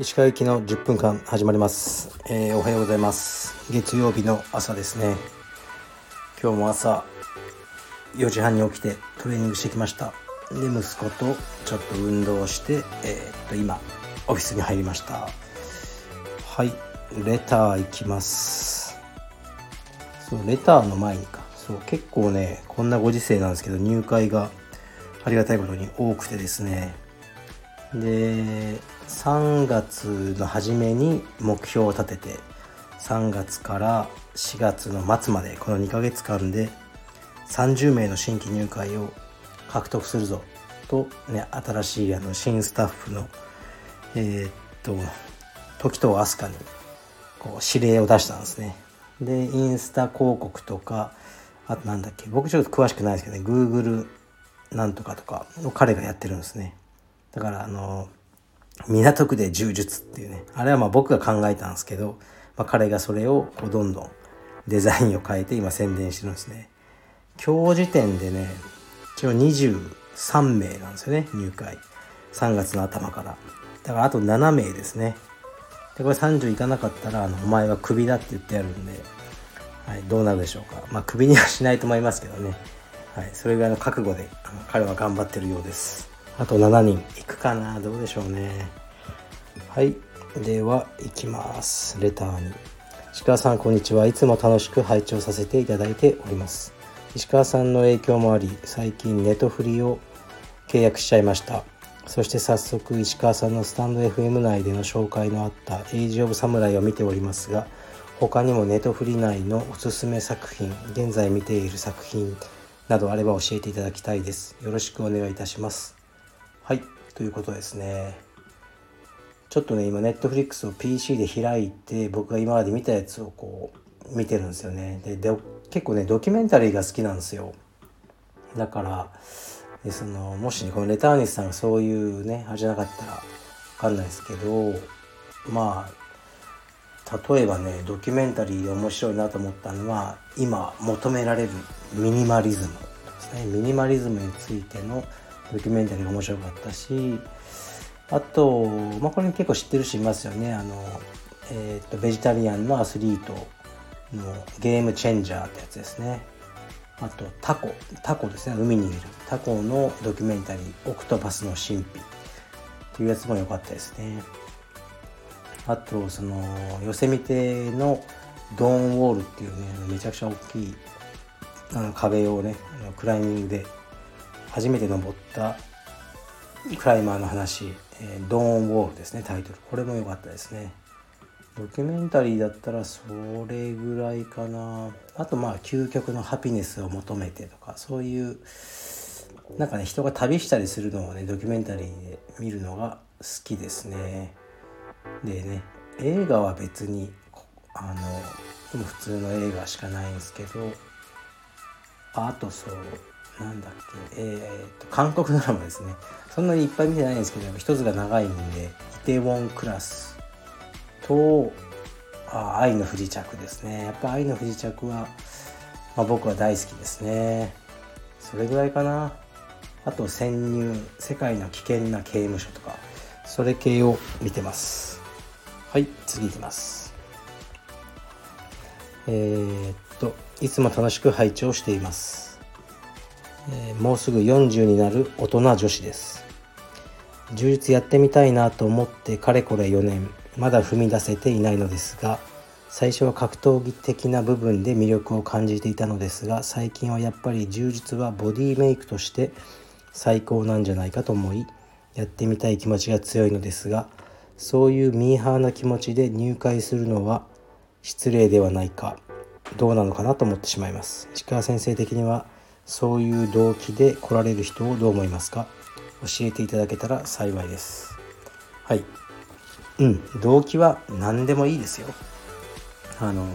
石川行きの10分間始まります、えー、おはようございます。月曜日の朝ですね。今日も朝4時半に起きてトレーニングしてきました。で息子とちょっと運動して、えー、っと今オフィスに入りました。はいレターいきます。そうレターの前にか。そう結構ねこんなご時世なんですけど入会がありがたいことに多くてですね。で3月の初めに目標を立てて3月から4月の末までこの2ヶ月間で30名の新規入会を獲得するぞと、ね、新しいあの新スタッフのえー、っと時と飛鳥にこう指令を出したんですね。でインスタ広告とかあとなんだっけ僕ちょっと詳しくないですけどね Google なんとかとかを彼がやってるんですね。だからあの港区で柔術っていうねあれはまあ僕が考えたんですけど、まあ、彼がそれをこうどんどんデザインを変えて今宣伝してるんですね。今日時点でね一応23名なんですよね入会。3月の頭から。だからあと7名ですね。でこれ30いかなかったらあのお前はクビだって言ってやるんで、はい、どうなるでしょうか。まあクビにはしないと思いますけどね、はい、それぐらいの覚悟であの彼は頑張ってるようです。あと7人いくかなどうでしょうね。はいでは行きます。レターに。石川さんこんにちは。いつも楽しく拝聴させていただいております。石川さんの影響もあり最近ネトフリを契約しちゃいました。そして早速石川さんのスタンド FM 内での紹介のあった「エイジ・オブ・サムライ」を見ておりますが他にもネトフリ内のおすすめ作品現在見ている作品などあれば教えていただきたいです。よろしくお願いいたします。はいということですね。ちょっとね今ネットフリックスを PC で開いて僕が今まで見たやつをこう見てるんですよね。で結構ねドキュメンタリーが好きなんですよ。だからでそのもしねこのレターニスさんがそういうねあれじゃなかったら分かんないですけどまあ例えばねドキュメンタリーで面白いなと思ったのは今求められるミニマリズムですね。ミニマリズムについてのドキュメンタリーが面白かったしあと、まあ、これ結構知ってる人いますよね。あの、えーとベジタリアンのアスリートのゲームチェンジャーってやつですね。あとタコ。タコですね。海にいる。タコのドキュメンタリー「オクトパスの神秘」っていうやつも良かったですね。あとそのヨセミテのドーンウォールっていうねめちゃくちゃ大きいあの壁をねクライミングで初めて登ったクライマーの話、えー、ドーンウォールですねタイトル。これも良かったですね。ドキュメンタリーだったらそれぐらいかな。あとまあ究極のハピネスを求めてとかそういうなんかね人が旅したりするのをねドキュメンタリーで見るのが好きですね。でね映画は別にあの普通の映画しかないんですけどあとそうなんだっけえー、っと韓国ドラマですね。そんなにいっぱい見てないんですけど一つが長いんでイテウォンクラスとあ愛の不時着ですね。やっぱ愛の不時着は、まあ、僕は大好きですね。それぐらいかな。あと潜入世界の危険な刑務所とかそれ系を見てます。はい次いきます。えー、っといつも楽しく拝聴しています、えー、もうすぐ40になる大人女子です。充実やってみたいなと思ってかれこれ4年まだ踏み出せていないのですが最初は格闘技的な部分で魅力を感じていたのですが最近はやっぱり柔術はボディメイクとして最高なんじゃないかと思いやってみたい気持ちが強いのですがそういうミーハーな気持ちで入会するのは失礼ではないか。どうなのかなと思ってしまいます。石川先生的にはそういう動機で来られる人をどう思いますか？教えていただけたら幸いです。はい。うん。動機は何でもいいですよ。あの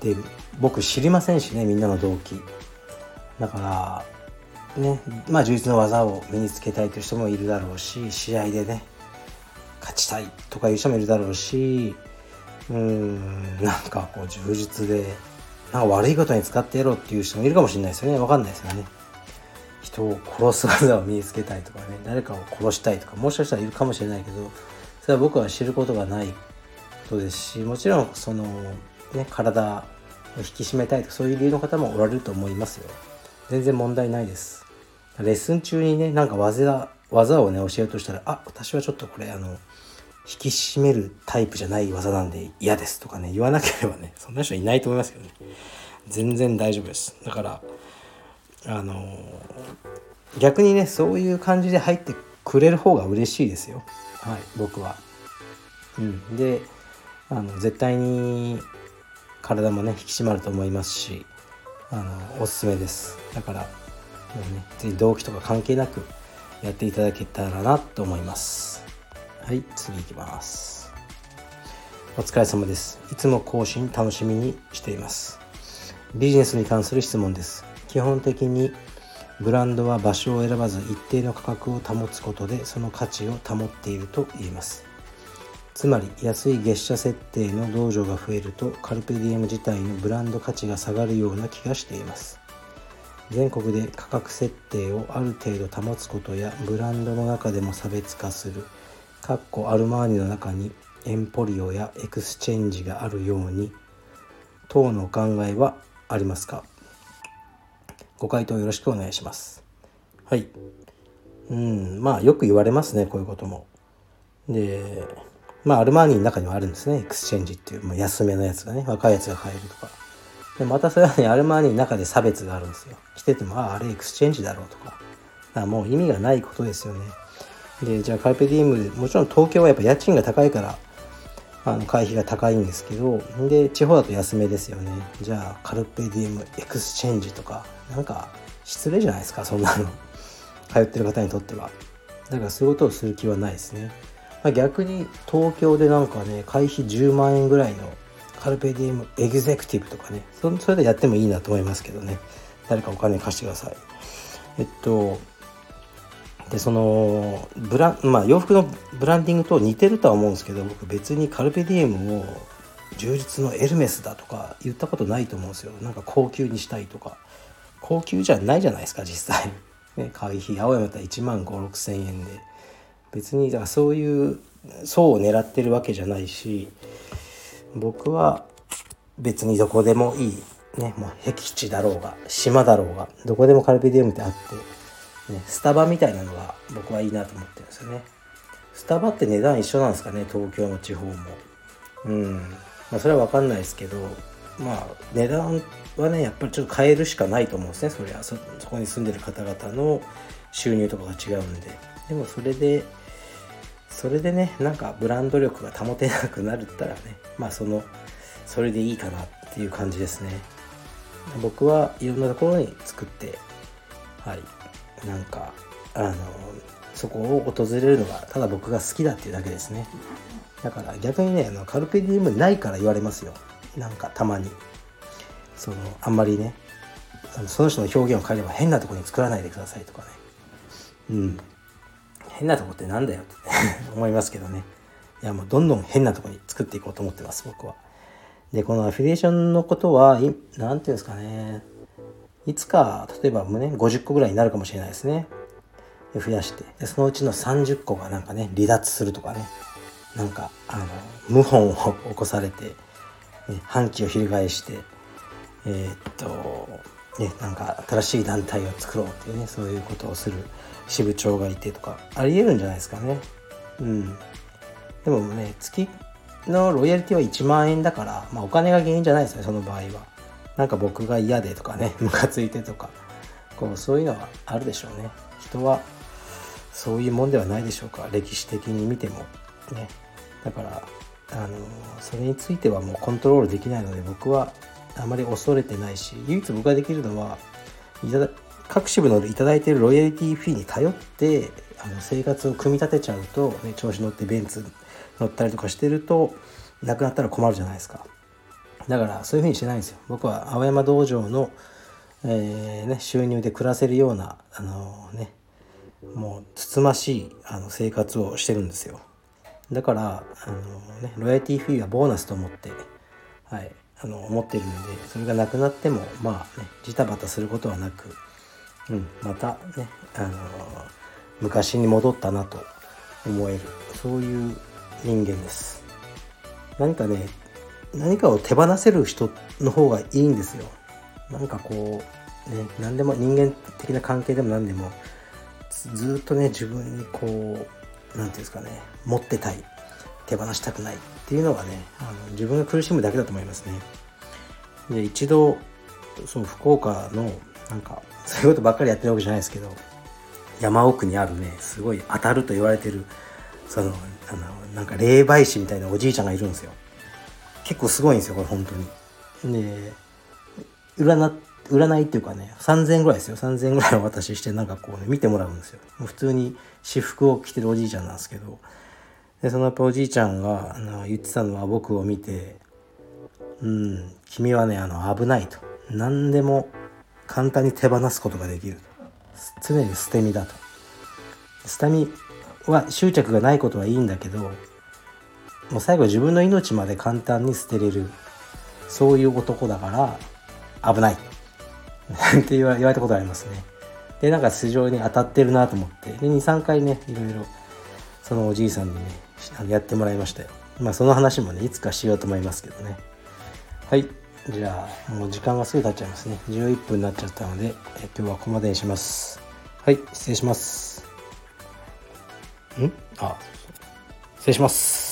で僕知りませんしねみんなの動機。だからね。まあ充実の技を身につけたいという人もいるだろうし試合でね。勝ちたいとかいう人もいるだろうしうんなんかこう充実でなんか悪いことに使ってやろうっていう人もいるかもしれないですよね。分かんないですよね。人を殺す技を身につけたいとかね。誰かを殺したいとかもしかしたらいるかもしれないけどそれは僕は知ることがないことですしもちろんその、ね、体を引き締めたいとかそういう理由の方もおられると思いますよ。全然問題ないです。レッスン中にねなんか技技をね教えようとしたらあ私はちょっとこれあの引き締めるタイプじゃない技なんで嫌ですとかね言わなければねそんな人いないと思いますけどね。全然大丈夫です。だからあの逆にねそういう感じで入ってくれる方が嬉しいですよ。はい僕は。うん。であの絶対に体もね引き締まると思いますしあのおすすめです。だからもうねぜひ動機とか関係なくやっていただけたらなと思います。はい次いきます。お疲れ様です。いつも更新楽しみにしています。ビジネスに関する質問です。基本的にブランドは場所を選ばず一定の価格を保つことでその価値を保っていると言えます。つまり安い月謝設定の道場が増えるとカルペディエム自体のブランド価値が下がるような気がしています。全国で価格設定をある程度保つことやブランドの中でも差別化するかっこアルマーニの中にエンポリオやエクスチェンジがあるように等のお考えはありますか？ご回答よろしくお願いします。はい。うんまあよく言われますねこういうことも。でまあアルマーニの中にはあるんですねエクスチェンジっていう、まあ、安めのやつがね若いやつが買えるとか。でまたそれはねアルマーニの中で差別があるんですよ。着ててもあああれエクスチェンジだろうとか。だからもう意味がないことですよね。でじゃあカルペディウムもちろん東京はやっぱ家賃が高いからあの会費が高いんですけどで地方だと安めですよね。じゃあカルペディウムエクスチェンジとかなんか失礼じゃないですかそんなの。通ってる方にとっては。だからそういうことをする気はないですね、まあ、逆に東京でなんかね会費10万円ぐらいのカルペディウムエグゼクティブとかねそそれでやってもいいなと思いますけどね。誰かお金貸してください。えっとでそのブラまあ洋服のブランディングと似てるとは思うんですけど僕別にカルペディエムを充実のエルメスだとか言ったことないと思うんですよ。なんか高級にしたいとか。高級じゃないじゃないですか実際。ね会費青山だったら1万5 6千円で。別にだからそういう層を狙ってるわけじゃないし僕は別にどこでもいい。ねもう僻地だろうが島だろうがどこでもカルペディエムってあってね、スタバみたいなのが僕はいいなと思ってるんですよね。スタバって値段一緒なんですかね、東京も地方も。うん。まあそれはわかんないですけど、まあ値段はね、やっぱりちょっと変えるしかないと思うんですね、そりゃそ。そこに住んでる方々の収入とかが違うんで。でもそれで、それでね、なんかブランド力が保てなくなるったらね、まあその、それでいいかなっていう感じですね。僕はいろんなところに作って、はい、なんかあのそこを訪れるのがただ僕が好きだっていうだけですね。だから逆にねあのカルペディウムないから言われますよ。なんかたまに。そのあんまりねあのその人の表現を変えれば変なとこに作らないでくださいとかね。うん。変なとこってなんだよって 思いますけどね。いやもうどんどん変なとこに作っていこうと思ってます僕は。でこのアフィリエーションのことは何て言うんですかね。いつか例えばね50個ぐらいになるかもしれないですね。で増やして。でそのうちの30個がなんかね離脱するとかね。なんかあの謀反を起こされて、ね、反旗を翻してえー、っとねなんか新しい団体を作ろうっていうねそういうことをする支部長がいてとかありえるんじゃないですかね。うん。でもね月のロイヤリティは1万円だから、まあ、お金が原因じゃないですねその場合は。なんか僕が嫌でとかね ムカついてとかこうそういうのはあるでしょうね。人はそういうもんではないでしょうか。歴史的に見てもね。だからあのそれについてはもうコントロールできないので僕はあまり恐れてないし唯一僕ができるのはただ各支部の頂いてるロイヤリティフィーに頼ってあの生活を組み立てちゃうと、ね、調子乗ってベンツ乗ったりとかしてるとなくなったら困るじゃないですか。だからそういうふうにしてないんですよ。僕は青山道場の、えーね、収入で暮らせるようなあのねもうつつましいあの生活をしてるんですよ。だからあの、ね、ロイヤリティフィーはボーナスと思って、はい、あの思ってるんでそれがなくなってもまあねジタバタすることはなくうん、またね、あの昔に戻ったなと思えるそういう人間です。何かね何かを手放せる人の方がいいんですよ。なんかこうね何でも人間的な関係でも何でもずっとね自分にこう何て言うんですかね持ってたい手放したくないっていうのがねあの自分が苦しむだけだと思いますね。で一度その福岡のなんかそういうことばっかりやってるわけじゃないですけど山奥にあるねすごい当たると言われてるそのあのなんか霊媒師みたいなおじいちゃんがいるんですよ。結構すごいんですよこれ本当に。で占占いっていうかね3000円ぐらいですよ。3000円ぐらいお渡ししてなんかこうね見てもらうんですよ。普通に私服を着てるおじいちゃんなんですけど。でそのやっぱおじいちゃんがあの言ってたのは僕を見て「うん君はねあの危ない」と。何でも簡単に手放すことができると。常に捨て身だと。捨て身は執着がないことはいいんだけどもう最後自分の命まで簡単に捨てれるそういう男だから危ない。って言われたことありますね。でなんか素性に当たってるなと思って。で23回ねいろいろそのおじいさんにねやってもらいましたよ。まあその話もねいつかしようと思いますけどね。はい。じゃあもう時間がすぐ経っちゃいますね。11分になっちゃったのでえ今日はここまでにします。はい失礼します。ん？あ失礼します。